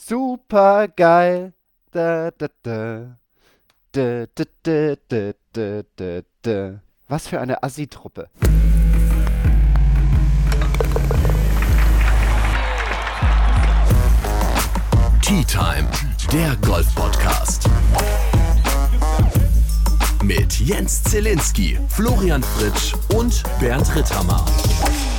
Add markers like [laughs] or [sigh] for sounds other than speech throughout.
Super geil. Da, da, da. Da, da, da, da, da, da, da. Was für eine Assi-Truppe. Tea Time, der Golf-Podcast. Mit Jens Zielinski, Florian Fritsch und Bernd Ritthammer.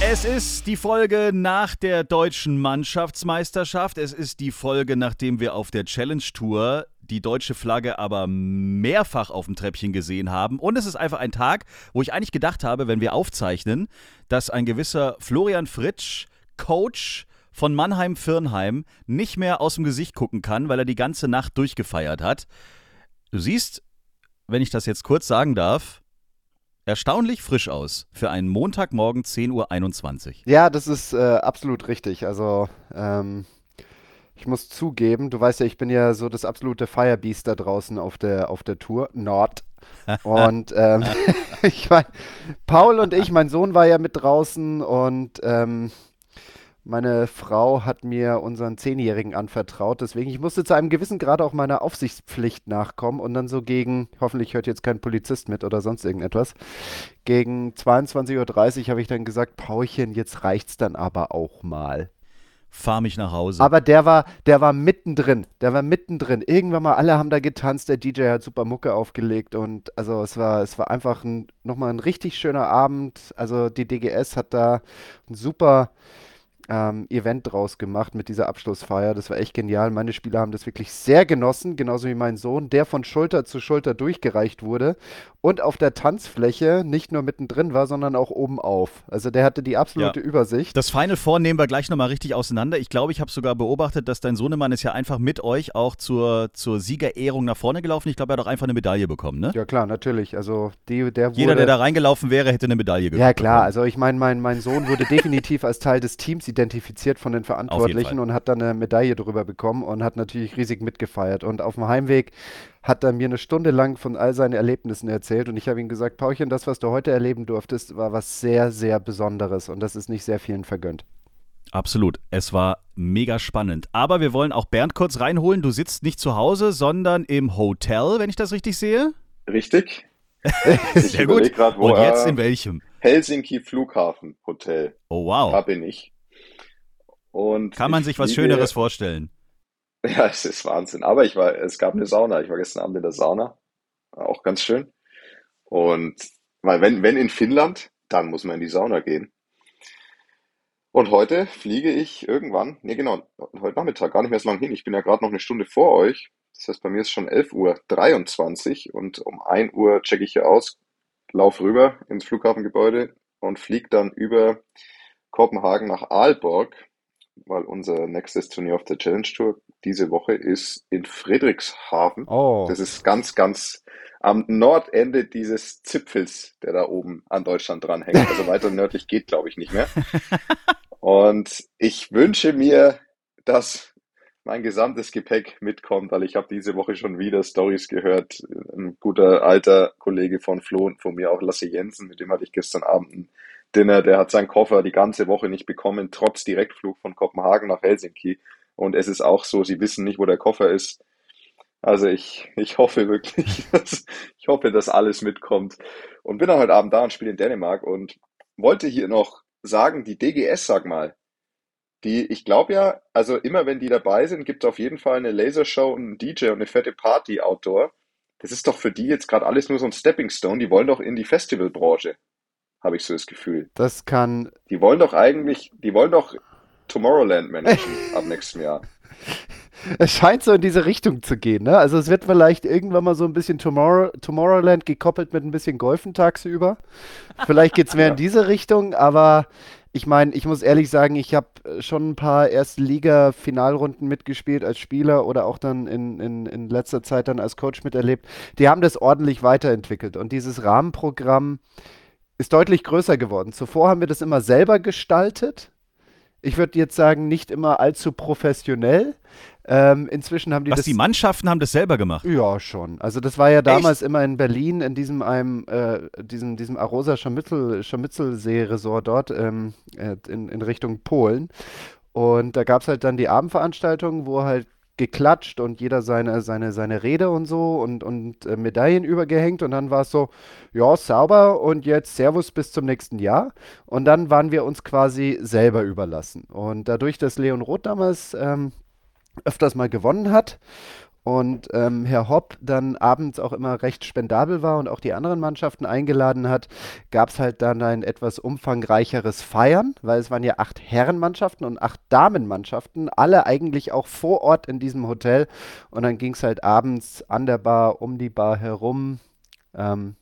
Es ist die Folge nach der deutschen Mannschaftsmeisterschaft. Es ist die Folge, nachdem wir auf der Challenge Tour die deutsche Flagge aber mehrfach auf dem Treppchen gesehen haben. Und es ist einfach ein Tag, wo ich eigentlich gedacht habe, wenn wir aufzeichnen, dass ein gewisser Florian Fritsch, Coach von Mannheim-Firnheim, nicht mehr aus dem Gesicht gucken kann, weil er die ganze Nacht durchgefeiert hat. Du siehst, wenn ich das jetzt kurz sagen darf, erstaunlich frisch aus für einen Montagmorgen 10.21 Uhr. Ja, das ist äh, absolut richtig. Also, ähm, ich muss zugeben, du weißt ja, ich bin ja so das absolute Firebeast da draußen auf der, auf der Tour, Nord. [laughs] Und ähm, [laughs] ich meine, Paul und ich, mein Sohn war ja mit draußen und ähm, meine Frau hat mir unseren Zehnjährigen anvertraut, deswegen ich musste zu einem gewissen Grad auch meiner Aufsichtspflicht nachkommen und dann so gegen, hoffentlich hört jetzt kein Polizist mit oder sonst irgendetwas, gegen 22.30 Uhr habe ich dann gesagt, Paulchen, jetzt reicht's dann aber auch mal. Fahr mich nach Hause. Aber der war, der war mittendrin, der war mittendrin. Irgendwann mal, alle haben da getanzt, der DJ hat super Mucke aufgelegt und also es war, es war einfach ein, nochmal ein richtig schöner Abend. Also die DGS hat da ein super ähm, Event draus gemacht mit dieser Abschlussfeier. Das war echt genial. Meine Spieler haben das wirklich sehr genossen, genauso wie mein Sohn, der von Schulter zu Schulter durchgereicht wurde und auf der Tanzfläche nicht nur mittendrin war, sondern auch oben auf. Also der hatte die absolute Ja. Übersicht. Das Final Four nehmen wir gleich nochmal richtig auseinander. Ich glaube, ich habe sogar beobachtet, dass dein Sohnemann ist ja einfach mit euch auch zur, zur Siegerehrung nach vorne gelaufen. Ich glaube, er hat auch einfach eine Medaille bekommen, ne? Ja klar, natürlich. Also die, der wurde Jeder, der da reingelaufen wäre, hätte eine Medaille Ja, bekommen. klar. Also ich meine, mein, mein Sohn wurde definitiv als Teil des Teams identifiziert von den Verantwortlichen und hat dann eine Medaille drüber bekommen und hat natürlich riesig mitgefeiert. Und auf dem Heimweg hat er mir eine Stunde lang von all seinen Erlebnissen erzählt und ich habe ihm gesagt, Paulchen, das, was du heute erleben durftest, war was sehr, sehr Besonderes und das ist nicht sehr vielen vergönnt. Absolut. Es war mega spannend. Aber wir wollen auch Bernd kurz reinholen. Du sitzt nicht zu Hause, sondern im Hotel, wenn ich das richtig sehe. Richtig. [laughs] Sehr gut. grad, wo Und jetzt in welchem? Helsinki Flughafen Hotel. Oh, Da wow. bin ich. Und Kann man ich sich was fliege- Schöneres vorstellen? [laughs] Ja, es ist Wahnsinn. Aber ich war, es gab eine Sauna. Ich war gestern Abend in der Sauna. War Auch ganz schön. Und weil wenn, wenn in Finnland, dann muss man in die Sauna gehen. Und heute fliege ich irgendwann, nee genau, heute Nachmittag, gar nicht mehr so lange hin. Ich bin ja gerade noch eine Stunde vor euch. Das heißt, bei mir ist schon 11.23 Uhr 23 und um 1 Uhr checke ich hier aus, lauf rüber ins Flughafengebäude und fliege dann über Kopenhagen nach Aalborg, weil unser nächstes Turnier auf der Challenge Tour diese Woche ist in Friedrichshafen. Oh, Das ist ganz, ganz am Nordende dieses Zipfels, der da oben an Deutschland dranhängt. Also [laughs] weiter nördlich geht, glaube ich, nicht mehr. Und ich wünsche mir, dass mein gesamtes Gepäck mitkommt, weil ich habe diese Woche schon wieder Stories gehört. Ein guter alter Kollege von Flo und von mir auch, Lasse Jensen, mit dem hatte ich gestern Abend ein Dinner. Der hat seinen Koffer die ganze Woche nicht bekommen, trotz Direktflug von Kopenhagen nach Helsinki. Und es ist auch so, sie wissen nicht, wo der Koffer ist. Also ich, ich hoffe wirklich, [laughs] dass, ich hoffe, dass alles mitkommt. Und bin dann heute Abend da und spiele in Dänemark und wollte hier noch sagen, die DGS, sag mal, die, ich glaube ja, also immer wenn die dabei sind, gibt es auf jeden Fall eine Lasershow und einen DJ und eine fette Party outdoor. Das ist doch für die jetzt gerade alles nur so ein Stepping Stone. Die wollen doch in die Festivalbranche, habe ich so das Gefühl. das kann Die wollen doch eigentlich, die wollen doch Tomorrowland managen [laughs] ab nächstem Jahr. Es scheint so in diese Richtung zu gehen, ne? Also es wird vielleicht irgendwann mal so ein bisschen Tomorrow, Tomorrowland gekoppelt mit ein bisschen Golfen tagsüber. Vielleicht geht es mehr [laughs] in diese Richtung, aber ich meine, ich muss ehrlich sagen, ich habe schon ein paar Erstliga-Finalrunden mitgespielt als Spieler oder auch dann in, in, in letzter Zeit dann als Coach miterlebt. Die haben das ordentlich weiterentwickelt und dieses Rahmenprogramm ist deutlich größer geworden. Zuvor haben wir das immer selber gestaltet. Ich würde jetzt sagen, nicht immer allzu professionell. Ähm, inzwischen haben die Was, das. die Mannschaften haben das selber gemacht? Ja, schon. Also das war ja damals immer in Berlin, in diesem einem, äh, diesem, diesem Arosa Scharmützel, Scharmützelsee-Resort dort ähm, äh, in, in Richtung Polen. Und da gab es halt dann die Abendveranstaltung, wo halt geklatscht und jeder seine, seine, seine Rede und so und, und äh, Medaillen übergehängt und dann war es so, ja, sauber und jetzt Servus bis zum nächsten Jahr. Und dann waren wir uns quasi selber überlassen. Und dadurch, dass Leon Roth damals ähm, öfters mal gewonnen hat und ähm, Herr Hopp dann abends auch immer recht spendabel war und auch die anderen Mannschaften eingeladen hat, gab es halt dann ein etwas umfangreicheres Feiern, weil es waren ja acht Herrenmannschaften und acht Damenmannschaften, alle eigentlich auch vor Ort in diesem Hotel. Und dann ging es halt abends an der Bar, um die Bar herum, ähm,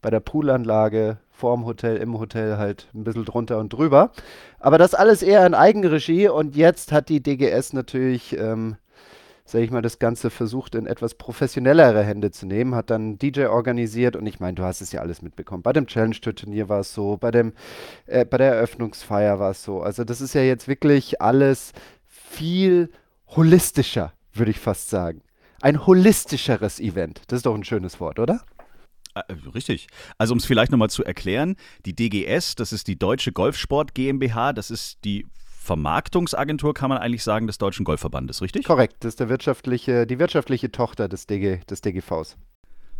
bei der Poolanlage, vorm Hotel, im Hotel halt ein bisschen drunter und drüber. Aber das alles eher in Eigenregie und jetzt hat die DGS natürlich ähm, sage ich mal, das Ganze versucht in etwas professionellere Hände zu nehmen, hat dann DJ organisiert und ich meine, du hast es ja alles mitbekommen. Bei dem Challenge Tour Turnier war es so, bei dem äh, bei der Eröffnungsfeier war es so. Also das ist ja jetzt wirklich alles viel holistischer, würde ich fast sagen. Ein holistischeres Event. Das ist doch ein schönes Wort, oder? Äh, richtig. Also um es vielleicht nochmal zu erklären, die DGS, das ist die Deutsche Golfsport GmbH, das ist die Vermarktungsagentur, kann man eigentlich sagen, des Deutschen Golfverbandes, richtig? Korrekt, das ist der wirtschaftliche, die wirtschaftliche Tochter des, DG, des DGVs.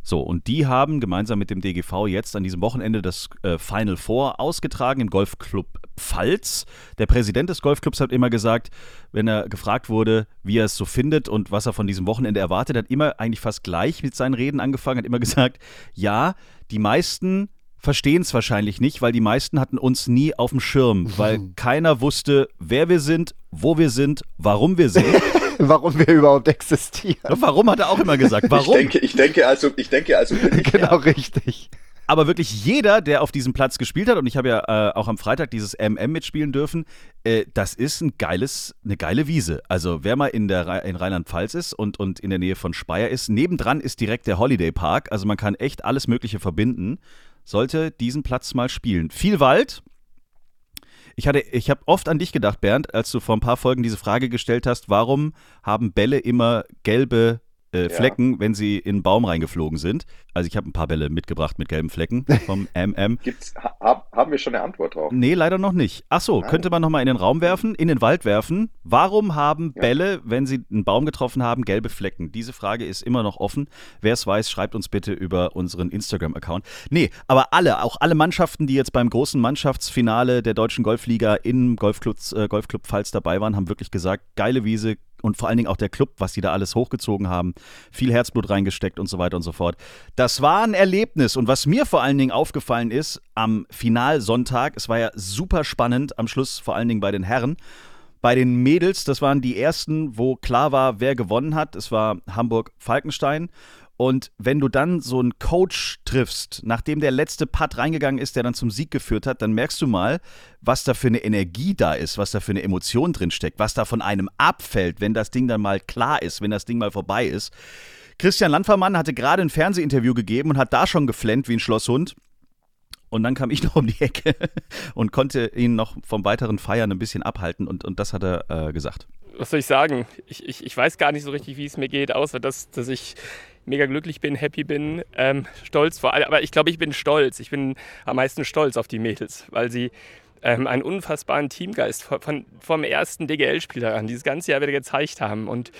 So, und die haben gemeinsam mit dem DGV jetzt an diesem Wochenende das äh, Final Four ausgetragen im Golfclub Pfalz. Der Präsident des Golfclubs hat immer gesagt, wenn er gefragt wurde, wie er es so findet und was er von diesem Wochenende erwartet, hat immer eigentlich fast gleich mit seinen Reden angefangen, hat immer [laughs] gesagt, ja, die meisten verstehen es wahrscheinlich nicht, weil die meisten hatten uns nie auf dem Schirm, [laughs] weil keiner wusste, wer wir sind, wo wir sind, warum wir sind. [laughs] warum wir überhaupt existieren. Warum hat er auch immer gesagt? Warum? Ich denke, ich denke also, ich denke also. [laughs] genau richtig. Aber wirklich jeder, der auf diesem Platz gespielt hat, und ich habe ja äh, auch am Freitag dieses MM mitspielen dürfen, äh, das ist ein geiles, eine geile Wiese. Also wer mal in, der, in Rheinland-Pfalz ist und, und in der Nähe von Speyer ist, nebendran ist direkt der Holiday Park. Also man kann echt alles Mögliche verbinden sollte diesen Platz mal spielen. Viel Wald. Ich, ich habe oft an dich gedacht, Bernd, als du vor ein paar Folgen diese Frage gestellt hast, warum haben Bälle immer gelbe äh, Flecken, ja. wenn sie in einen Baum reingeflogen sind. Also ich habe ein paar Bälle mitgebracht mit gelben Flecken vom [laughs] MM. Gibt's, ha, haben wir schon eine Antwort drauf? Nee, leider noch nicht. Ach so, Nein. könnte man nochmal in den Raum werfen, in den Wald werfen. Warum haben ja. Bälle, wenn sie einen Baum getroffen haben, gelbe Flecken? Diese Frage ist immer noch offen. Wer es weiß, schreibt uns bitte über unseren Instagram-Account. Nee, aber alle, auch alle Mannschaften, die jetzt beim großen Mannschaftsfinale der Deutschen Golfliga im Golfclub, äh, Golfclub Pfalz dabei waren, haben wirklich gesagt, geile Wiese, und vor allen Dingen auch der Club, was die da alles hochgezogen haben, viel Herzblut reingesteckt und so weiter und so fort. Das war ein Erlebnis und was mir vor allen Dingen aufgefallen ist am Finalsonntag, es war ja super spannend am Schluss vor allen Dingen bei den Herren. Bei den Mädels, das waren die ersten, wo klar war, wer gewonnen hat. Es war Hamburg-Falkenstein. Und wenn du dann so einen Coach triffst, nachdem der letzte Putt reingegangen ist, der dann zum Sieg geführt hat, dann merkst du mal, was da für eine Energie da ist, was da für eine Emotion drin steckt, was da von einem abfällt, wenn das Ding dann mal klar ist, wenn das Ding mal vorbei ist. Christian Landvermann hatte gerade ein Fernsehinterview gegeben und hat da schon geflennt wie ein Schlosshund. Und dann kam ich [laughs] noch um die Ecke und konnte ihn noch vom weiteren Feiern ein bisschen abhalten und, und das hat er äh, gesagt. Was soll ich sagen? Ich, ich, ich weiß gar nicht so richtig, wie es mir geht, außer dass, dass ich mega glücklich bin, happy bin, ähm, stolz vor allem. Aber ich glaube, ich bin stolz. Ich bin am meisten stolz auf die Mädels, weil sie ähm, einen unfassbaren Teamgeist von, von vom ersten DGL-Spieler an dieses ganze Jahr wieder gezeigt haben und,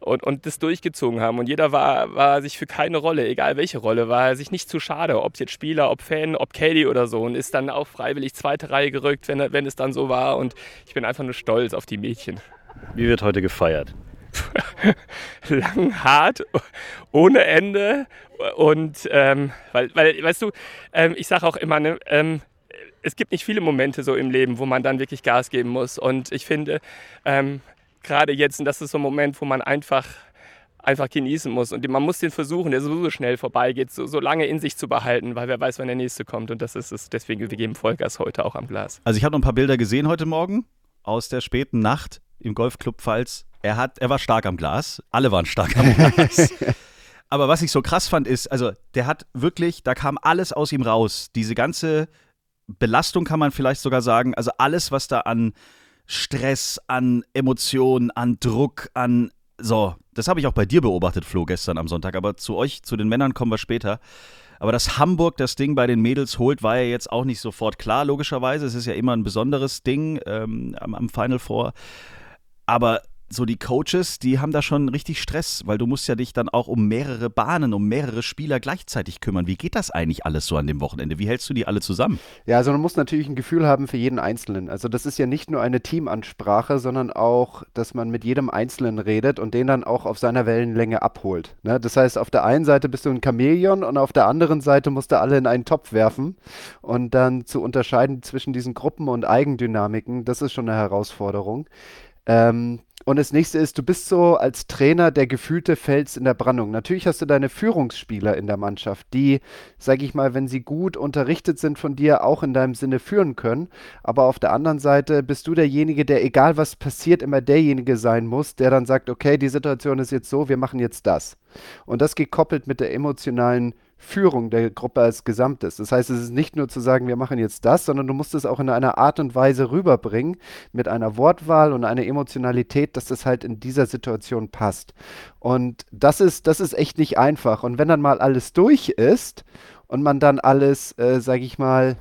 und, und das durchgezogen haben. Und jeder war, war sich für keine Rolle, egal welche Rolle, war sich nicht zu schade, ob jetzt Spieler, ob Fan, ob Caddy oder so. Und ist dann auch freiwillig zweite Reihe gerückt, wenn, wenn es dann so war. Und ich bin einfach nur stolz auf die Mädchen. Wie wird heute gefeiert? [laughs] lang, hart, ohne Ende. Und ähm, weil, weil, weißt du, ähm, ich sage auch immer, ne, ähm, es gibt nicht viele Momente so im Leben, wo man dann wirklich Gas geben muss. Und ich finde, ähm, gerade jetzt, und das ist so ein Moment, wo man einfach einfach genießen muss. Und man muss den versuchen, der so schnell vorbeigeht, so, so lange in sich zu behalten, weil wer weiß, wann der nächste kommt. Und das ist es. Deswegen, wir geben Vollgas heute auch am Glas. Also ich habe noch ein paar Bilder gesehen heute Morgen aus der späten Nacht im Golfclub Pfalz. Er, hat, er war stark am Glas. Alle waren stark am Glas. [laughs] Aber was ich so krass fand, ist, also der hat wirklich, da kam alles aus ihm raus. Diese ganze Belastung kann man vielleicht sogar sagen. Also alles, was da an Stress, an Emotionen, an Druck, an so, das habe ich auch bei dir beobachtet, Flo, gestern am Sonntag. Aber zu euch, zu den Männern kommen wir später. Aber dass Hamburg das Ding bei den Mädels holt, war ja jetzt auch nicht sofort klar, logischerweise. Es ist ja immer ein besonderes Ding ähm, am, am Final Four. Aber so die Coaches, die haben da schon richtig Stress, weil du musst ja dich dann auch um mehrere Bahnen, um mehrere Spieler gleichzeitig kümmern. Wie geht das eigentlich alles so an dem Wochenende? Wie hältst du die alle zusammen? Ja, also man muss natürlich ein Gefühl haben für jeden Einzelnen. Also das ist ja nicht nur eine Teamansprache, sondern auch, dass man mit jedem Einzelnen redet und den dann auch auf seiner Wellenlänge abholt. Ne? Das heißt, auf der einen Seite bist du ein Chamäleon und auf der anderen Seite musst du alle in einen Topf werfen und dann zu unterscheiden zwischen diesen Gruppen und Eigendynamiken, das ist schon eine Herausforderung. Ähm, und das nächste ist, du bist so als Trainer der gefühlte Fels in der Brandung. Natürlich hast du deine Führungsspieler in der Mannschaft, die, sage ich mal, wenn sie gut unterrichtet sind von dir, auch in deinem Sinne führen können. Aber auf der anderen Seite bist du derjenige, der, egal was passiert, immer derjenige sein muss, der dann sagt, okay, die Situation ist jetzt so, wir machen jetzt das. Und das gekoppelt mit der emotionalen Führung der Gruppe als Gesamtes. Das heißt, es ist nicht nur zu sagen, wir machen jetzt das, sondern du musst es auch in einer Art und Weise rüberbringen, mit einer Wortwahl und einer Emotionalität, dass das halt in dieser Situation passt. Und das ist, das ist echt nicht einfach. Und wenn dann mal alles durch ist und man dann alles, äh, sage ich mal,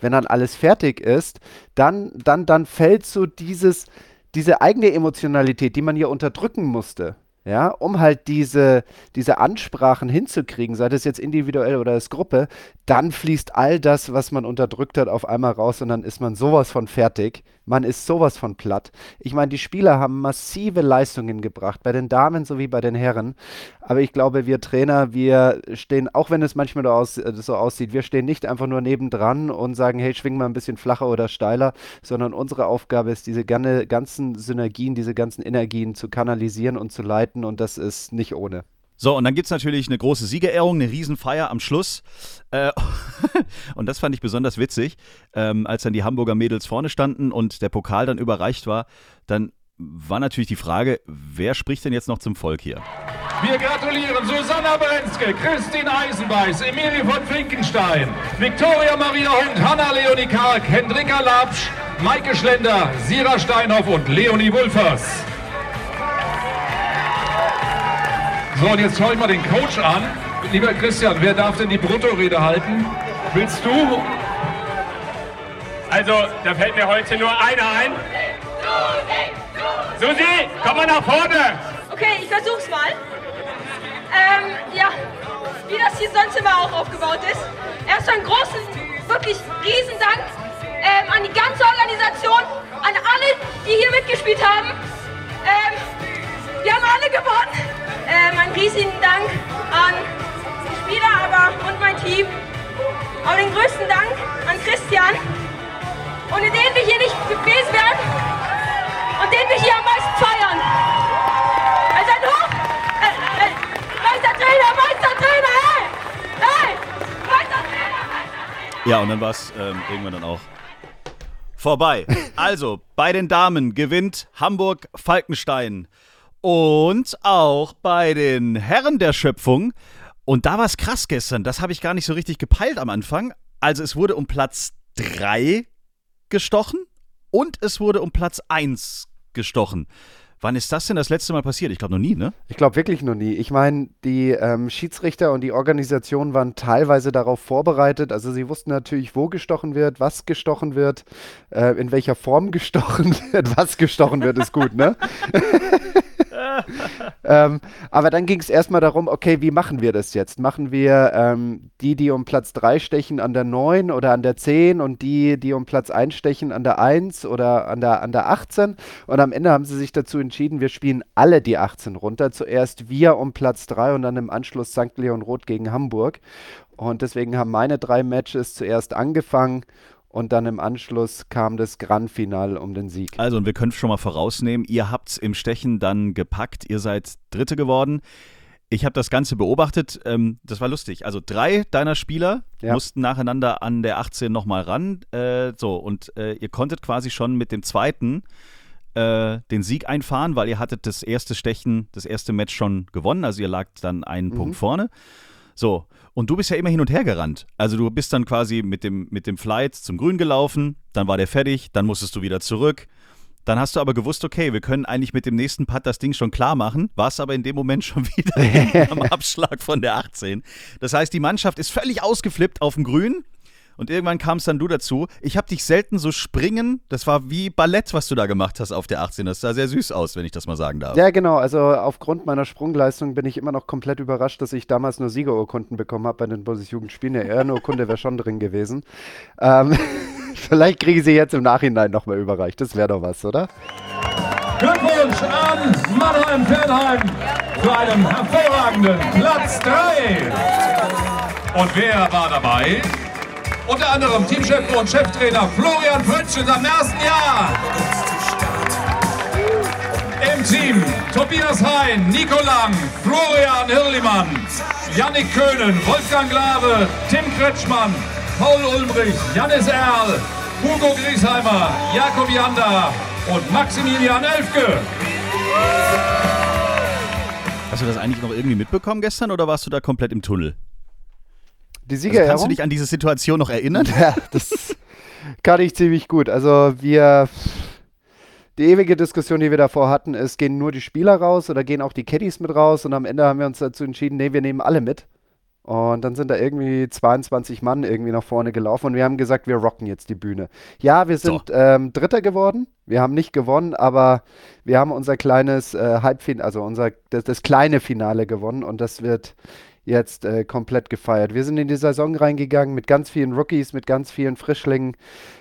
wenn dann alles fertig ist, dann, dann, dann fällt so dieses, diese eigene Emotionalität, die man ja unterdrücken musste, ja, um halt diese, diese Ansprachen hinzukriegen, sei das jetzt individuell oder als Gruppe, dann fließt all das, was man unterdrückt hat, auf einmal raus und dann ist man sowas von fertig. Man ist sowas von platt. Ich meine, die Spieler haben massive Leistungen gebracht, bei den Damen sowie bei den Herren. Aber ich glaube, wir Trainer, wir stehen, auch wenn es manchmal äh, so aussieht, wir stehen nicht einfach nur nebendran und sagen, hey, schwing mal ein bisschen flacher oder steiler, sondern unsere Aufgabe ist, diese ganzen Synergien, diese ganzen Energien zu kanalisieren und zu leiten und das ist nicht ohne. So, und dann gibt es natürlich eine große Siegerehrung, eine Riesenfeier am Schluss. Äh, [laughs] und das fand ich besonders witzig, ähm, als dann die Hamburger Mädels vorne standen und der Pokal dann überreicht war. Dann war natürlich die Frage, wer spricht denn jetzt noch zum Volk hier? Wir gratulieren Susanna Brenzke, Christine Eisenbeiß, Emilie von Finkenstein, Viktoria Maria Hund, Hanna Leonie Karg, Hendrika Lapsch, Maike Schlender, Sira Steinhoff und Leonie Wulfers. So, und jetzt schaue ich mal den Coach an. Lieber Christian, wer darf denn die Bruttorede halten? Willst du? Also, da fällt mir heute nur einer ein. Susi, komm mal nach vorne. Okay, ich versuch's mal. Ähm, ja, wie das hier sonst immer auch aufgebaut ist. Erstmal einen großen, wirklich riesen Dank ähm, an die ganze Organisation, an alle, die hier mitgespielt haben. Ähm, wir haben alle gewonnen. Ähm, einen riesigen Dank an die Spieler aber und mein Team. Aber den größten Dank an Christian, ohne den wir hier nicht gewesen wären und den wir hier am meisten feiern. Also ein Hoch! Äh, äh, Meistertrainer, Meistertrainer, hey! Hey! Meistertrainer! Ja, und dann war es ähm, irgendwann dann auch vorbei. Also, bei den Damen gewinnt Hamburg Falkenstein. Und auch bei den Herren der Schöpfung. Und da war es krass gestern. Das habe ich gar nicht so richtig gepeilt am Anfang. Also es wurde um Platz 3 gestochen und es wurde um Platz 1 gestochen. Wann ist das denn das letzte Mal passiert? Ich glaube noch nie, ne? Ich glaube wirklich noch nie. Ich meine, die ähm, Schiedsrichter und die Organisation waren teilweise darauf vorbereitet. Also sie wussten natürlich, wo gestochen wird, was gestochen wird, äh, in welcher Form gestochen [laughs] wird. Was gestochen wird, ist gut, ne? [laughs] [laughs] ähm, aber dann ging es erstmal darum, okay, wie machen wir das jetzt? Machen wir ähm, die, die um Platz 3 stechen, an der 9 oder an der 10 und die, die um Platz 1 stechen, an der 1 oder an der, an der 18? Und am Ende haben sie sich dazu entschieden, wir spielen alle die 18 runter. Zuerst wir um Platz 3 und dann im Anschluss St. Leon Roth gegen Hamburg. Und deswegen haben meine drei Matches zuerst angefangen und dann im Anschluss kam das Grand Final um den Sieg. Also, und wir können schon mal vorausnehmen, ihr habt es im Stechen dann gepackt, ihr seid Dritte geworden. Ich habe das Ganze beobachtet, ähm, das war lustig. Also drei deiner Spieler ja. mussten nacheinander an der 18 nochmal ran. Äh, so, und äh, ihr konntet quasi schon mit dem zweiten äh, den Sieg einfahren, weil ihr hattet das erste Stechen, das erste Match schon gewonnen. Also ihr lag dann einen mhm. Punkt vorne. So, und du bist ja immer hin und her gerannt. Also du bist dann quasi mit dem, mit dem Flight zum Grün gelaufen, dann war der fertig, dann musstest du wieder zurück. Dann hast du aber gewusst, okay, wir können eigentlich mit dem nächsten Putt das Ding schon klar machen, warst aber in dem Moment schon [laughs] wieder [laughs] am Abschlag von der 18. Das heißt, die Mannschaft ist völlig ausgeflippt auf dem Grün und irgendwann kamst dann du dazu. Ich habe dich selten so springen, das war wie Ballett, was du da gemacht hast auf der 18. Das sah sehr süß aus, wenn ich das mal sagen darf. Ja, genau. Also aufgrund meiner Sprungleistung bin ich immer noch komplett überrascht, dass ich damals nur Siegerurkunden bekommen habe bei den Bundesjugendspielen. Eine Ehrenurkunde wäre schon drin gewesen. Ähm, [laughs] vielleicht kriege ich sie jetzt im Nachhinein nochmal überreicht. Das wäre doch was, oder? Glückwunsch an Mannheim-Fernheim zu einem hervorragenden Platz 3. Und wer war dabei? Unter anderem Teamchef und Cheftrainer Florian Fritsch in seinem ersten Jahr. Im Team Tobias Hein, Nico Lang, Florian Hirlimann, Yannick Köhnen, Wolfgang Glawe, Tim Kretschmann, Paul Ulmrich, Jannis Erl, Hugo Griesheimer, Jakob Janda und Maximilian Elfke. Hast du das eigentlich noch irgendwie mitbekommen gestern oder warst du da komplett im Tunnel? Die Also Siegerehrung? kannst du dich an diese Situation noch erinnern? [laughs] Ja, das kann ich ziemlich gut. Also wir, die ewige Diskussion, die wir davor hatten, ist, gehen nur die Spieler raus oder gehen auch die Caddies mit raus? Und am Ende haben wir uns dazu entschieden, nee, wir nehmen alle mit. Und dann sind da irgendwie 22 Mann irgendwie nach vorne gelaufen und wir haben gesagt, wir rocken jetzt die Bühne. Ja, wir sind So. ähm, Dritter geworden. Wir haben nicht gewonnen, aber wir haben unser kleines äh, Halbfinale, also unser das, das kleine Finale gewonnen und das wird jetzt äh, komplett gefeiert. Wir sind in die Saison reingegangen mit ganz vielen Rookies, mit ganz vielen Frischlingen,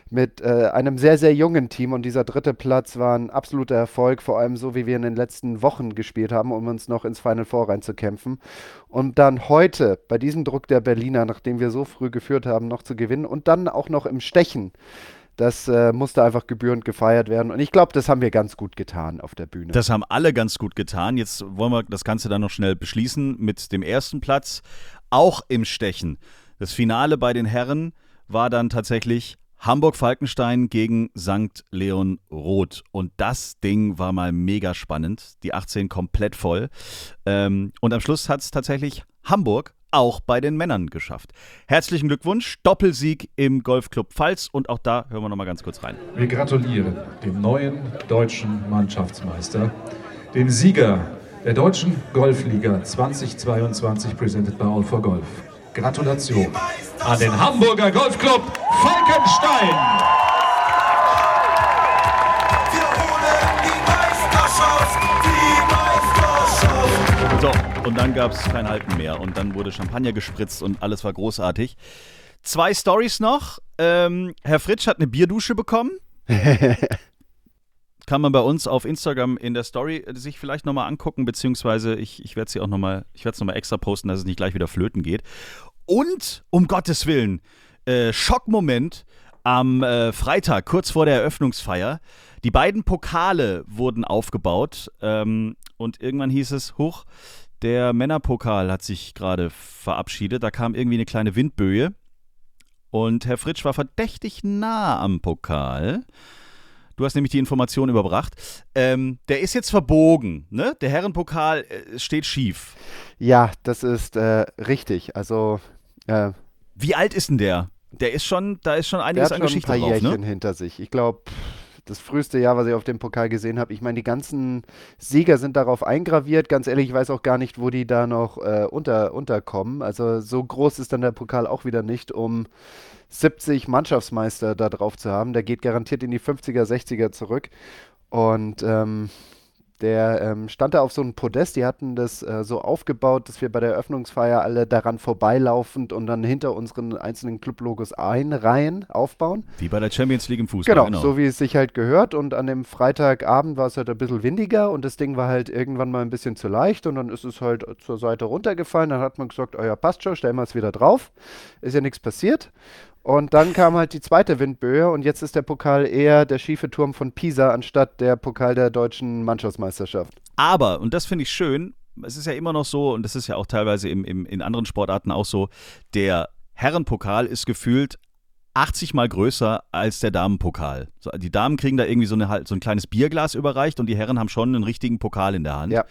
mit äh, einem sehr, sehr jungen Team und dieser dritte Platz war ein absoluter Erfolg, vor allem so, wie wir in den letzten Wochen gespielt haben, um uns noch ins Final Four reinzukämpfen. Und dann heute, bei diesem Druck der Berliner, nachdem wir so früh geführt haben, noch zu gewinnen und dann auch noch im Stechen, das äh, musste einfach gebührend gefeiert werden. Und ich glaube, das haben wir ganz gut getan auf der Bühne. Das haben alle ganz gut getan. Jetzt wollen wir das Ganze dann noch schnell beschließen mit dem ersten Platz. Auch im Stechen. Das Finale bei den Herren war dann tatsächlich Hamburg-Falkenstein gegen St. Leon Roth. Und das Ding war mal mega spannend. Die 18 komplett voll. Ähm, und am Schluss hat es tatsächlich Hamburg auch bei den Männern geschafft. Herzlichen Glückwunsch, Doppelsieg im Golfclub Pfalz. Und auch da hören wir noch mal ganz kurz rein. Wir gratulieren dem neuen deutschen Mannschaftsmeister, dem Sieger der deutschen Golfliga 2022, presented by All for Golf. Gratulation an den Hamburger Golfclub Falkenstein. Und dann gab es kein Halten mehr. Und dann wurde Champagner gespritzt und alles war großartig. Zwei Stories noch. Ähm, Herr Fritsch hat eine Bierdusche bekommen. [laughs] Kann man bei uns auf Instagram in der Story äh, sich vielleicht nochmal angucken, beziehungsweise ich, ich werde sie auch nochmal, ich werde es nochmal extra posten, dass es nicht gleich wieder flöten geht. Und, um Gottes Willen, äh, Schockmoment am äh, Freitag, kurz vor der Eröffnungsfeier. Die beiden Pokale wurden aufgebaut ähm, und irgendwann hieß es, hoch, der Männerpokal hat sich gerade verabschiedet. Da kam irgendwie eine kleine Windböe und Herr Fritsch war verdächtig nah am Pokal. Du hast nämlich die Information überbracht. Ähm, der ist jetzt verbogen, ne? Der Herrenpokal äh, steht schief. Ja, das ist äh, richtig. Also äh, Wie alt ist denn der? Der ist schon, da ist schon der einiges hat an schon ein Geschichte paar drauf, Jährchen ne? hinter sich. Ich glaube, das früheste Jahr, was ich auf dem Pokal gesehen habe, ich meine, die ganzen Sieger sind darauf eingraviert. Ganz ehrlich, ich weiß auch gar nicht, wo die da noch äh, unter, unterkommen. Also so groß ist dann der Pokal auch wieder nicht, um 70 Mannschaftsmeister da drauf zu haben. Der geht garantiert in die 50er, 60er zurück. Und ähm, der ähm, stand da auf so einem Podest. Die hatten das äh, so aufgebaut, dass wir bei der Eröffnungsfeier alle daran vorbeilaufend und dann hinter unseren einzelnen Clublogos einreihen aufbauen. Wie bei der Champions League im Fußball. Genau, so wie es sich halt gehört. Und an dem Freitagabend war es halt ein bisschen windiger und das Ding war halt irgendwann mal ein bisschen zu leicht und dann ist es halt zur Seite runtergefallen. Dann hat man gesagt, oh ja, passt schon, stellen wir es wieder drauf. Ist ja nichts passiert. Und dann kam halt die zweite Windböe und jetzt ist der Pokal eher der schiefe Turm von Pisa anstatt der Pokal der deutschen Mannschaftsmeisterschaft. Aber, und das finde ich schön, es ist ja immer noch so, und das ist ja auch teilweise im, im, in anderen Sportarten auch so, der Herrenpokal ist gefühlt 80 mal größer als der Damenpokal. So, die Damen kriegen da irgendwie so, eine, halt- so ein kleines Bierglas überreicht und die Herren haben schon einen richtigen Pokal in der Hand. Ja.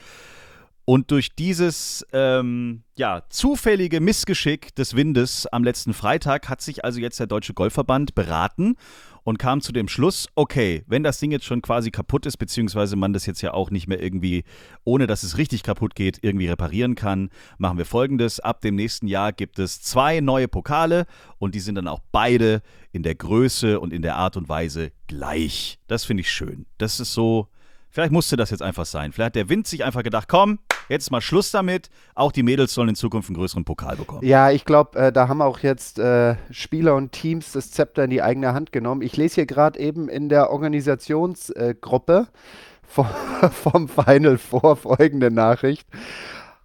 Und durch dieses ähm, ja, zufällige Missgeschick des Windes am letzten Freitag hat sich also jetzt der Deutsche Golfverband beraten und kam zu dem Schluss, okay, wenn das Ding jetzt schon quasi kaputt ist, beziehungsweise man das jetzt ja auch nicht mehr irgendwie, ohne dass es richtig kaputt geht, irgendwie reparieren kann, machen wir folgendes. Ab dem nächsten Jahr gibt es zwei neue Pokale und die sind dann auch beide in der Größe und in der Art und Weise gleich. Das finde ich schön. Das ist so, vielleicht musste das jetzt einfach sein. Vielleicht hat der Wind sich einfach gedacht, komm, jetzt mal Schluss damit. Auch die Mädels sollen in Zukunft einen größeren Pokal bekommen. Ja, ich glaube, äh, da haben auch jetzt äh, Spieler und Teams das Zepter in die eigene Hand genommen. Ich lese hier gerade eben in der Organisationsgruppe vom, [laughs] vom Final Four folgende Nachricht.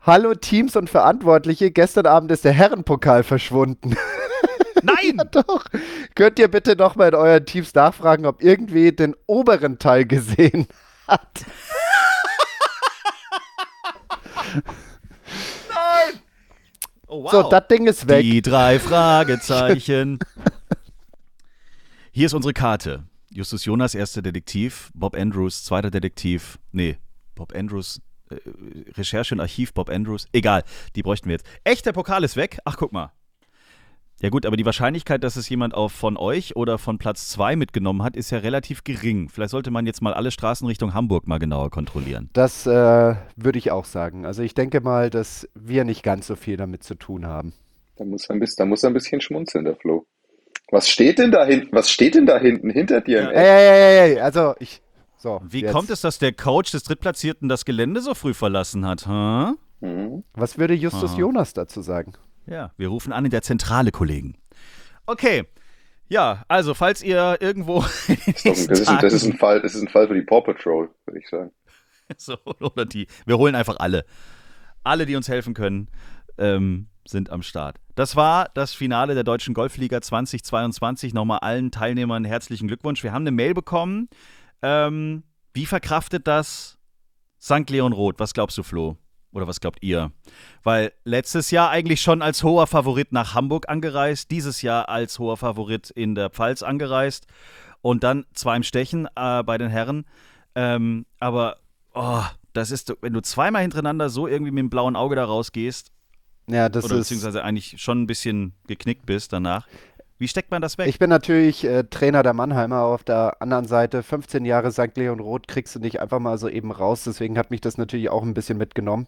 Hallo Teams und Verantwortliche, gestern Abend ist der Herrenpokal verschwunden. [laughs] Nein! ja, doch. Könnt ihr bitte noch mal in euren Teams nachfragen, ob irgendwie den oberen Teil gesehen hat? Oh, wow. So, das Ding ist weg. Die drei Fragezeichen. Hier ist unsere Karte. Justus Jonas, erster Detektiv. Bob Andrews, zweiter Detektiv. Nee, Bob Andrews. Äh, Recherche und Archiv Bob Andrews. Egal, die bräuchten wir jetzt. Echt, der Pokal ist weg? Ach, guck mal. Ja gut, aber die Wahrscheinlichkeit, dass es jemand auch von euch oder von Platz 2 mitgenommen hat, ist ja relativ gering. Vielleicht sollte man jetzt mal alle Straßen Richtung Hamburg mal genauer kontrollieren. Das äh, würde ich auch sagen. Also ich denke mal, dass wir nicht ganz so viel damit zu tun haben. Da muss er ein bisschen, da muss er ein bisschen schmunzeln, der Flo. Was steht denn da hinten? Was steht denn da hinten hinter dir? im Ey, ey, ey, ey, also ich. So, Wie jetzt. kommt es, dass der Coach des Drittplatzierten das Gelände so früh verlassen hat? Mhm. Was würde Justus Aha. Jonas dazu sagen? Ja, wir rufen an in der Zentrale, Kollegen. Okay. Ja, also falls ihr irgendwo [laughs] Das nächsten ist, ein, das, ist ein Fall, das ist ein Fall für die Paw Patrol, würde ich sagen. [laughs] so, oder die. Wir holen einfach alle. Alle, die uns helfen können, ähm, sind am Start. Das war das Finale der Deutschen Golfliga 2022. Nochmal allen Teilnehmern herzlichen Glückwunsch. Wir haben eine Mail bekommen. Ähm, wie verkraftet das St. Leon Roth? Was glaubst du, Flo? Oder was glaubt ihr? Weil letztes Jahr eigentlich schon als hoher Favorit nach Hamburg angereist, dieses Jahr als hoher Favorit in der Pfalz angereist und dann zwar im Stechen äh, bei den Herren. Ähm, aber oh, das ist, wenn du zweimal hintereinander so irgendwie mit dem blauen Auge da rausgehst, Ja, das oder ist. beziehungsweise eigentlich schon ein bisschen geknickt bist danach, wie steckt man das weg? Ich bin natürlich äh, Trainer der Mannheimer. Auf der anderen Seite, 15 Jahre St. Leon Roth kriegst du nicht einfach mal so eben raus. Deswegen hat mich das natürlich auch ein bisschen mitgenommen.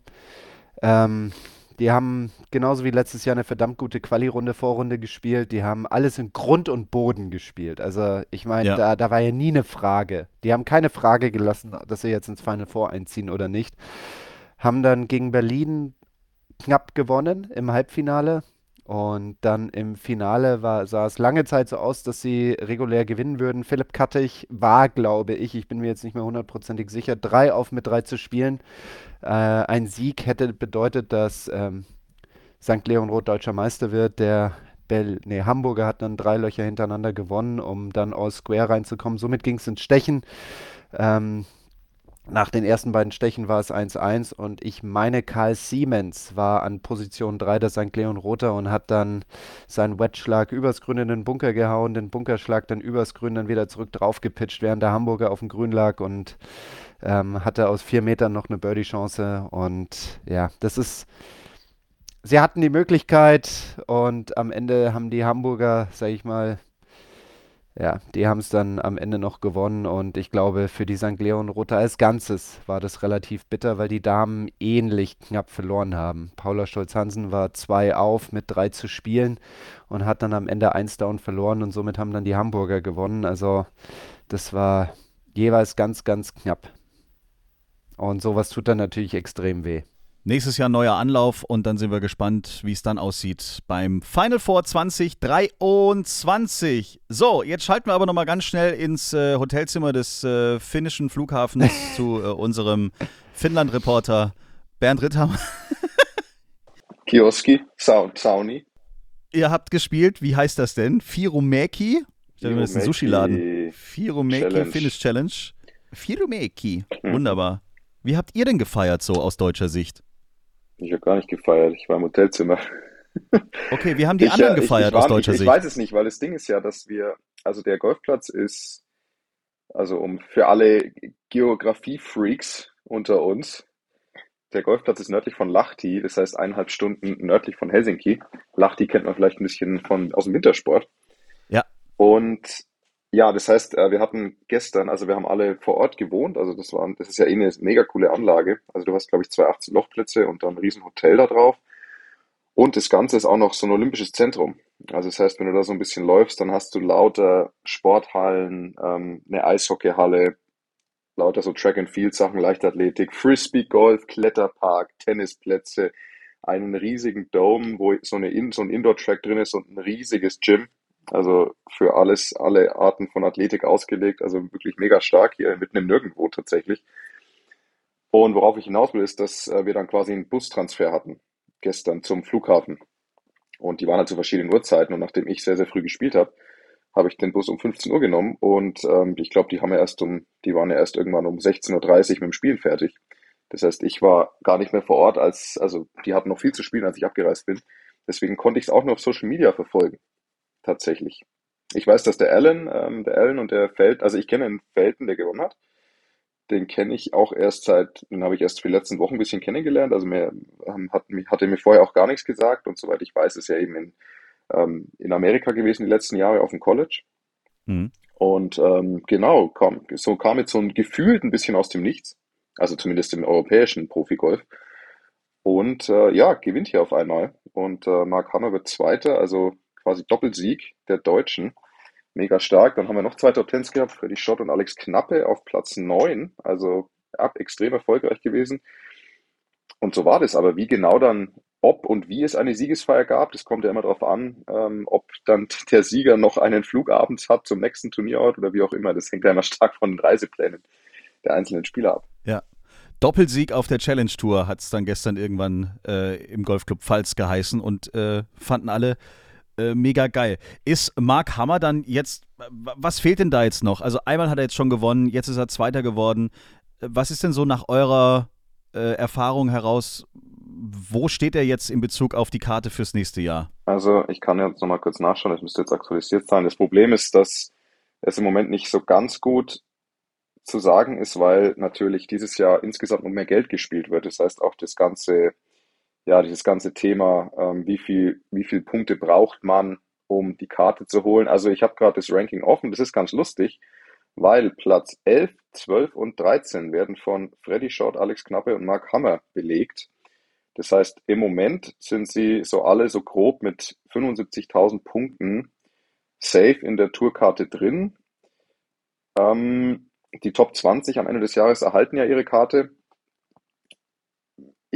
Ähm, die haben genauso wie letztes Jahr eine verdammt gute Quali-Runde, Vorrunde gespielt. Die haben alles in Grund und Boden gespielt. Also ich meine, Ja. da, da war ja nie eine Frage. Die haben keine Frage gelassen, dass sie jetzt ins Final Four einziehen oder nicht. Haben dann gegen Berlin knapp gewonnen im Halbfinale. Und dann im Finale war, sah es lange Zeit so aus, dass sie regulär gewinnen würden. Philipp Kattig war, glaube ich, ich bin mir jetzt nicht mehr hundertprozentig sicher, drei auf mit drei zu spielen. Äh, ein Sieg hätte bedeutet, dass ähm, St. Leon Roth deutscher Meister wird. Der Bell, nee, Hamburger hat dann drei Löcher hintereinander gewonnen, um dann aus Square reinzukommen. Somit ging es ins Stechen. Ähm, nach den ersten beiden Stechen war es 1-1 und ich meine, Karl Siemens war an Position 3 der St. Leon Roter und hat dann seinen Wedge-Schlag übers Grün in den Bunker gehauen, den Bunkerschlag dann übers Grün dann wieder zurück drauf gepitcht, während der Hamburger auf dem Grün lag und ähm, hatte aus vier Metern noch eine Birdie-Chance und ja, das ist. Sie hatten die Möglichkeit und am Ende haben die Hamburger, sag ich mal, ja, die haben es dann am Ende noch gewonnen und ich glaube, für die St. Leon Roter als Ganzes war das relativ bitter, weil die Damen ähnlich knapp verloren haben. Paula Stolz-Hansen war zwei auf mit drei zu spielen und hat dann am Ende eins down verloren und somit haben dann die Hamburger gewonnen. Also das war jeweils ganz, ganz knapp. Und sowas tut dann natürlich extrem weh. Nächstes Jahr neuer Anlauf und dann sind wir gespannt, wie es dann aussieht beim Final Four 2023. So, jetzt schalten wir aber nochmal ganz schnell ins äh, Hotelzimmer des äh, finnischen Flughafens [laughs] zu äh, unserem Finnland-Reporter Bernd Ritthammer. [laughs] Kioski, Sau Sauni. Ihr habt gespielt, wie heißt das denn? Firumäki? Ich dachte, das ist ein Sushi-Laden. Firumäki Challenge. Finnish Challenge. Firumäki. Mhm. Wunderbar. Wie habt ihr denn gefeiert so aus deutscher Sicht? Ich habe gar nicht gefeiert, ich war im Hotelzimmer. Okay, wie haben die Ich, anderen äh, ich- gefeiert ich war aus nicht- deutscher ich, Sicht? Ich weiß es nicht, weil das Ding ist ja, dass wir, also der Golfplatz ist, also um für alle Geografie-Freaks unter uns, der Golfplatz ist nördlich von Lahti, das heißt eineinhalb Stunden nördlich von Helsinki. Lahti kennt man vielleicht ein bisschen von, aus dem Wintersport. Ja. Und Ja, das heißt, äh, wir hatten gestern, also wir haben alle vor Ort gewohnt, also das war, das ist ja eh eine mega coole Anlage. Also du hast, glaube ich, zwei 18 Lochplätze und dann ein riesen Hotel da drauf. Und das Ganze ist auch noch so ein olympisches Zentrum. Also das heißt, wenn du da so ein bisschen läufst, dann hast du lauter Sporthallen, ähm, eine Eishockeyhalle, lauter so Track and Field Sachen, Leichtathletik, Frisbee Golf, Kletterpark, Tennisplätze, einen riesigen Dome, wo so, eine In so ein Indoor-Track drin ist und ein riesiges Gym. Also für alles, alle Arten von Athletik ausgelegt. Also wirklich mega stark hier mitten im Nirgendwo tatsächlich. Und worauf ich hinaus will, ist, dass äh, wir dann quasi einen Bustransfer hatten gestern zum Flughafen. Und die waren halt zu verschiedenen Uhrzeiten. Und nachdem ich sehr, sehr früh gespielt habe, habe ich den Bus um 15 Uhr genommen. Und ähm, ich glaube, die haben ja erst um, die waren ja erst irgendwann um 16.30 Uhr mit dem Spielen fertig. Das heißt, ich war gar nicht mehr vor Ort, als, also die hatten noch viel zu spielen, als ich abgereist bin. Deswegen konnte ich es auch nur auf Social Media verfolgen. Tatsächlich. Ich weiß, dass der Allen, ähm, der Allen und der Feld, also ich kenne den Felten, der gewonnen hat. Den kenne ich auch erst seit, den habe ich erst für die letzten Wochen ein bisschen kennengelernt. Also mir ähm, hat, hatte mir vorher auch gar nichts gesagt und soweit ich weiß, ist er eben in, ähm, in Amerika gewesen die letzten Jahre auf dem College. Mhm. Und ähm, genau, kam, so kam jetzt so ein Gefühl ein bisschen aus dem Nichts, also zumindest im europäischen Profigolf. Und äh, ja, gewinnt hier auf einmal. Und äh, Mark Hammer wird Zweiter, also quasi Doppelsieg der Deutschen. Mega stark. Dann haben wir noch zwei Top Tens gehabt, Freddy Schott und Alex Knappe auf Platz 9. Also ab extrem erfolgreich gewesen. Und so war das. Aber wie genau dann, ob und wie es eine Siegesfeier gab, das kommt ja immer darauf an, ähm, ob dann [laughs] der Sieger noch einen Flug abends hat zum nächsten Turnierort oder wie auch immer. Das hängt ja immer stark von den Reiseplänen der einzelnen Spieler ab. Ja. Doppelsieg auf der Challenge Tour hat es dann gestern irgendwann äh, im Golfclub Pfalz geheißen und äh, fanden alle äh, mega geil. Ist Mark Hammer dann jetzt, was fehlt denn da jetzt noch? Also einmal hat er jetzt schon gewonnen, jetzt ist er Zweiter geworden. Was ist denn so nach eurer äh, Erfahrung heraus, wo steht er jetzt in Bezug auf die Karte fürs nächste Jahr? Also ich kann jetzt nochmal kurz nachschauen, das müsste jetzt aktualisiert sein. Das Problem ist, dass es im Moment nicht so ganz gut zu sagen ist, weil natürlich dieses Jahr insgesamt noch mehr Geld gespielt wird. Das heißt auch das ganze ja, dieses ganze Thema, ähm, wie viel, wie viel Punkte braucht man, um die Karte zu holen. Also ich habe gerade das Ranking offen, das ist ganz lustig, weil Platz 11, 12 und 13 werden von Freddy Short, Alex Knappe und Mark Hammer belegt. Das heißt, im Moment sind sie so alle so grob mit 75.000 Punkten safe in der Tourkarte drin. Ähm, die Top 20 am Ende des Jahres erhalten ja ihre Karte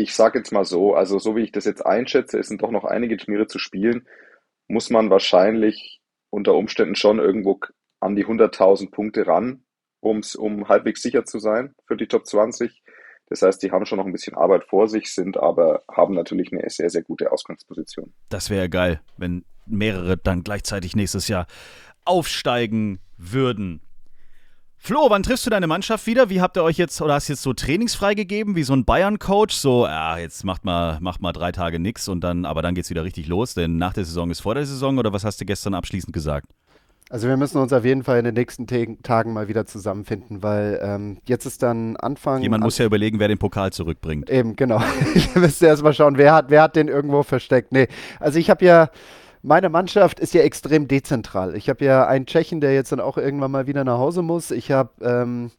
ich sage jetzt mal so, also so wie ich das jetzt einschätze, es sind doch noch einige Turniere zu spielen, muss man wahrscheinlich unter Umständen schon irgendwo an die 100.000 Punkte ran, um's, um halbwegs sicher zu sein für die Top 20. Das heißt, die haben schon noch ein bisschen Arbeit vor sich, sind aber, haben natürlich eine sehr, sehr gute Ausgangsposition. Das wäre geil, wenn mehrere dann gleichzeitig nächstes Jahr aufsteigen würden. Flo, wann triffst du deine Mannschaft wieder? Wie habt ihr euch jetzt, oder hast du jetzt so trainingsfrei gegeben, wie so ein Bayern-Coach? So, ja, jetzt macht mal, macht mal drei Tage nichts und dann, aber dann geht's wieder richtig los, denn nach der Saison ist vor der Saison oder was hast du gestern abschließend gesagt? Also wir müssen uns auf jeden Fall in den nächsten Tagen mal wieder zusammenfinden, weil ähm, jetzt ist dann Anfang. Jemand muss ja überlegen, wer den Pokal zurückbringt. Eben, genau. [laughs] ich müsste erst mal schauen, wer hat, wer hat den irgendwo versteckt. Nee, also ich habe ja meine Mannschaft ist ja extrem dezentral. Ich habe ja einen Tschechen, der jetzt dann auch irgendwann mal wieder nach Hause muss. Ich habe ähm,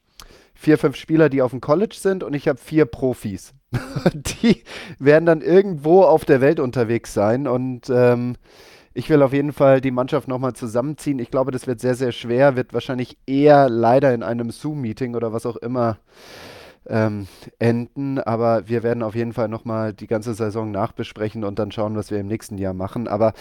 vier, fünf Spieler, die auf dem College sind und ich habe vier Profis. [laughs] die werden dann irgendwo auf der Welt unterwegs sein und ähm, ich will auf jeden Fall die Mannschaft nochmal zusammenziehen. Ich glaube, das wird sehr, sehr schwer, wird wahrscheinlich eher leider in einem Zoom-Meeting oder was auch immer ähm, enden. Aber wir werden auf jeden Fall nochmal die ganze Saison nachbesprechen und dann schauen, was wir im nächsten Jahr machen. Aber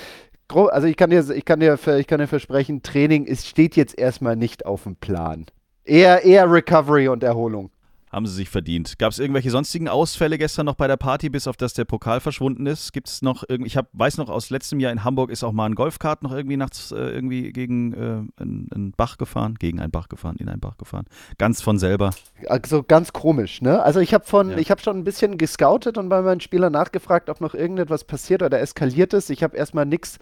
also ich kann dir, ich kann dir, ich kann dir versprechen, Training ist, steht jetzt erstmal nicht auf dem Plan. Eher, eher Recovery und Erholung. Haben sie sich verdient. Gab es irgendwelche sonstigen Ausfälle gestern noch bei der Party, bis auf das der Pokal verschwunden ist? Gibt es noch irgendwie, ich hab, weiß noch, aus letztem Jahr in Hamburg ist auch mal ein Golfkart noch irgendwie nachts äh, irgendwie gegen äh, einen, einen, Bach gefahren, gegen einen Bach gefahren, in einen Bach gefahren. Ganz von selber. Also ganz komisch, ne? Also ich habe von, ja. ich habe schon ein bisschen gescoutet und bei meinen Spielern nachgefragt, ob noch irgendetwas passiert oder eskaliert ist. Ich habe erstmal nichts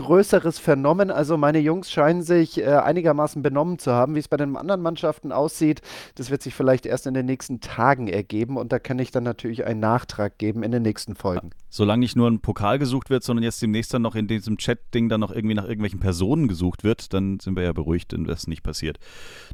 Größeres vernommen. Also meine Jungs scheinen sich äh, einigermaßen benommen zu haben. Wie es bei den anderen Mannschaften aussieht, das wird sich vielleicht erst in den nächsten Tagen ergeben. Und da kann ich dann natürlich einen Nachtrag geben in den nächsten Folgen. Solange nicht nur ein Pokal gesucht wird, sondern jetzt demnächst dann noch in diesem Chat-Ding dann noch irgendwie nach irgendwelchen Personen gesucht wird, dann sind wir ja beruhigt, wenn das nicht passiert.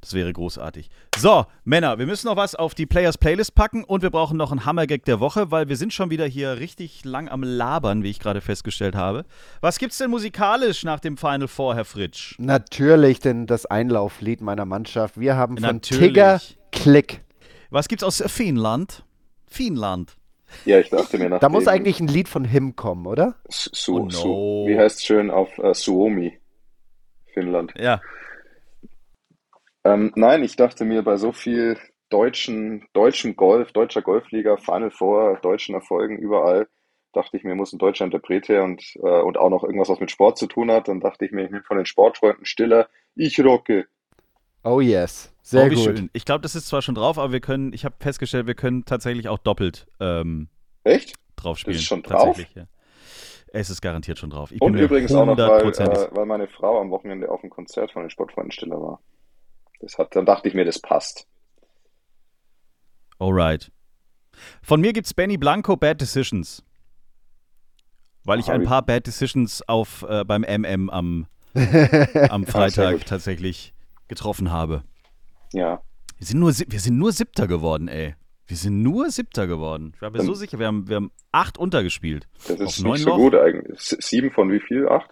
Das wäre großartig. So, Männer, wir müssen noch was auf die Players Playlist packen und wir brauchen noch einen Hammergag der Woche, weil wir sind schon wieder hier richtig lang am Labern, wie ich gerade festgestellt habe. Was gibt's denn musikalisch nach dem Final Four, Herr Fritsch? Natürlich, denn das Einlauflied meiner Mannschaft. Wir haben von Natürlich. Tigger Klick. Was gibt's aus Finnland? Finnland. Ja, ich dachte mir nach Da muss eigentlich ein Lied von Him kommen, oder? Su, Oh no. Su, wie heißt es schön auf äh, Suomi, Finnland. Ja. Ähm, nein, ich dachte mir bei so viel deutschen, deutschem Golf, deutscher Golfliga, Final Four, deutschen Erfolgen überall, dachte ich mir, muss ein deutscher Interpret her und, äh, und auch noch irgendwas, was mit Sport zu tun hat. Dann dachte ich mir, ich nehme von den Sportfreunden Stiller, ich rocke. Oh yes. Sehr oh, wie gut. schön. Ich glaube, das ist zwar schon drauf, aber wir können, ich habe festgestellt, wir können tatsächlich auch doppelt ähm, Echt? drauf spielen. ist schon drauf? Tatsächlich, ja. Es ist garantiert schon drauf. Ich Und übrigens auch noch, weil, äh, weil meine Frau am Wochenende auf dem Konzert von den Sportfreunden Stiller war. Das hat, dann dachte ich mir, das passt. Alright. Von mir gibt's Benny Blanco Bad Decisions. Weil ich ein paar Bad Decisions auf, äh, beim MM am, [laughs] am Freitag tatsächlich getroffen habe. Ja. Wir sind, nur, wir sind nur Siebter geworden, ey. Wir sind nur Siebter geworden. Ich war mir so sicher, wir haben, wir haben acht untergespielt. Das ist nicht so Loch? gut eigentlich. Sieben von wie viel? Acht?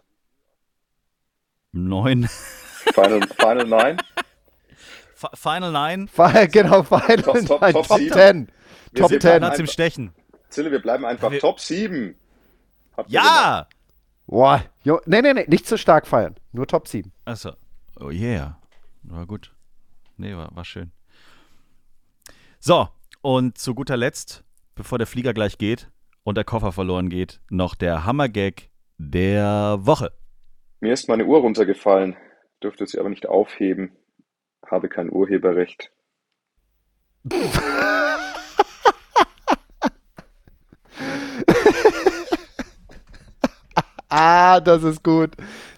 Neun. Final, Final Nine? [laughs] F- Final Nine. Fi- Genau, Final Top- Top- Nein, Top Top sieben. 10. Wir Top 10. Platz im Stechen. Zille, wir bleiben einfach Wir- Top 7. Habt. Ja! Boah. Jo, nee, nee, nee, nicht zu stark feiern. Nur Top 7. Achso. Oh yeah. War gut. Nee, war, war schön. So, und zu guter Letzt, bevor der Flieger gleich geht und der Koffer verloren geht, noch der Hammergag der Woche. Mir ist meine Uhr runtergefallen, dürfte sie aber nicht aufheben. Habe kein Urheberrecht. [laughs] Ah, das ist gut.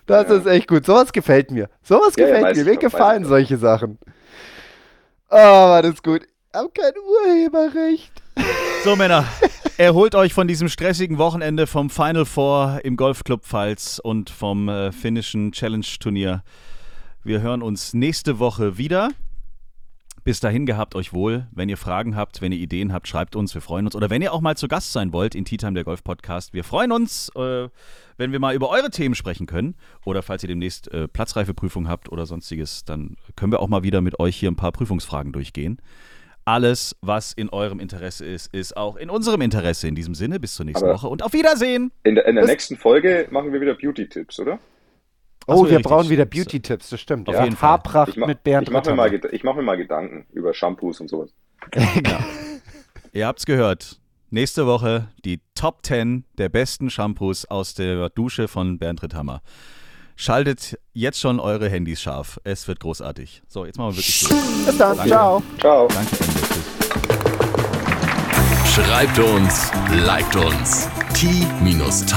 Das Ja. ist echt gut. Sowas gefällt mir. Sowas Ja, gefällt mir. Mir gefallen solche Sachen. Ah, das ist gut. Ich hab kein Urheberrecht. So, [laughs] Männer, erholt euch von diesem stressigen Wochenende vom Final Four im Golfclub Pfalz und vom äh, finnischen Challenge-Turnier. Wir hören uns nächste Woche wieder. Bis dahin gehabt euch wohl. Wenn ihr Fragen habt, wenn ihr Ideen habt, schreibt uns. Wir freuen uns. Oder wenn ihr auch mal zu Gast sein wollt in Tea Time, der Golf Podcast. Wir freuen uns, äh, wenn wir mal über eure Themen sprechen können. Oder falls ihr demnächst äh, Platzreifeprüfung habt oder sonstiges, dann können wir auch mal wieder mit euch hier ein paar Prüfungsfragen durchgehen. Alles, was in eurem Interesse ist, ist auch in unserem Interesse. In diesem Sinne, bis zur nächsten Aber- Woche und auf Wiedersehen. In der, in der nächsten Folge machen wir wieder Beauty-Tipps, oder? Oh, so, ja, wir richtig. brauchen wieder Beauty-Tipps, das stimmt. Auf ja. jeden Fall. Haarpracht mit Bernd ich mache mir, mal ich mach mir mal Gedanken über Shampoos und sowas. [laughs] Ihr habt's gehört. Nächste Woche die Top 10 der besten Shampoos aus der Dusche von Bernd Ritthammer. Schaltet jetzt schon eure Handys scharf. Es wird großartig. So, jetzt machen wir wirklich Schluss. Bis dann. Danke. Ciao. Ciao. Danke. Schreibt uns, liked uns. t-time.golf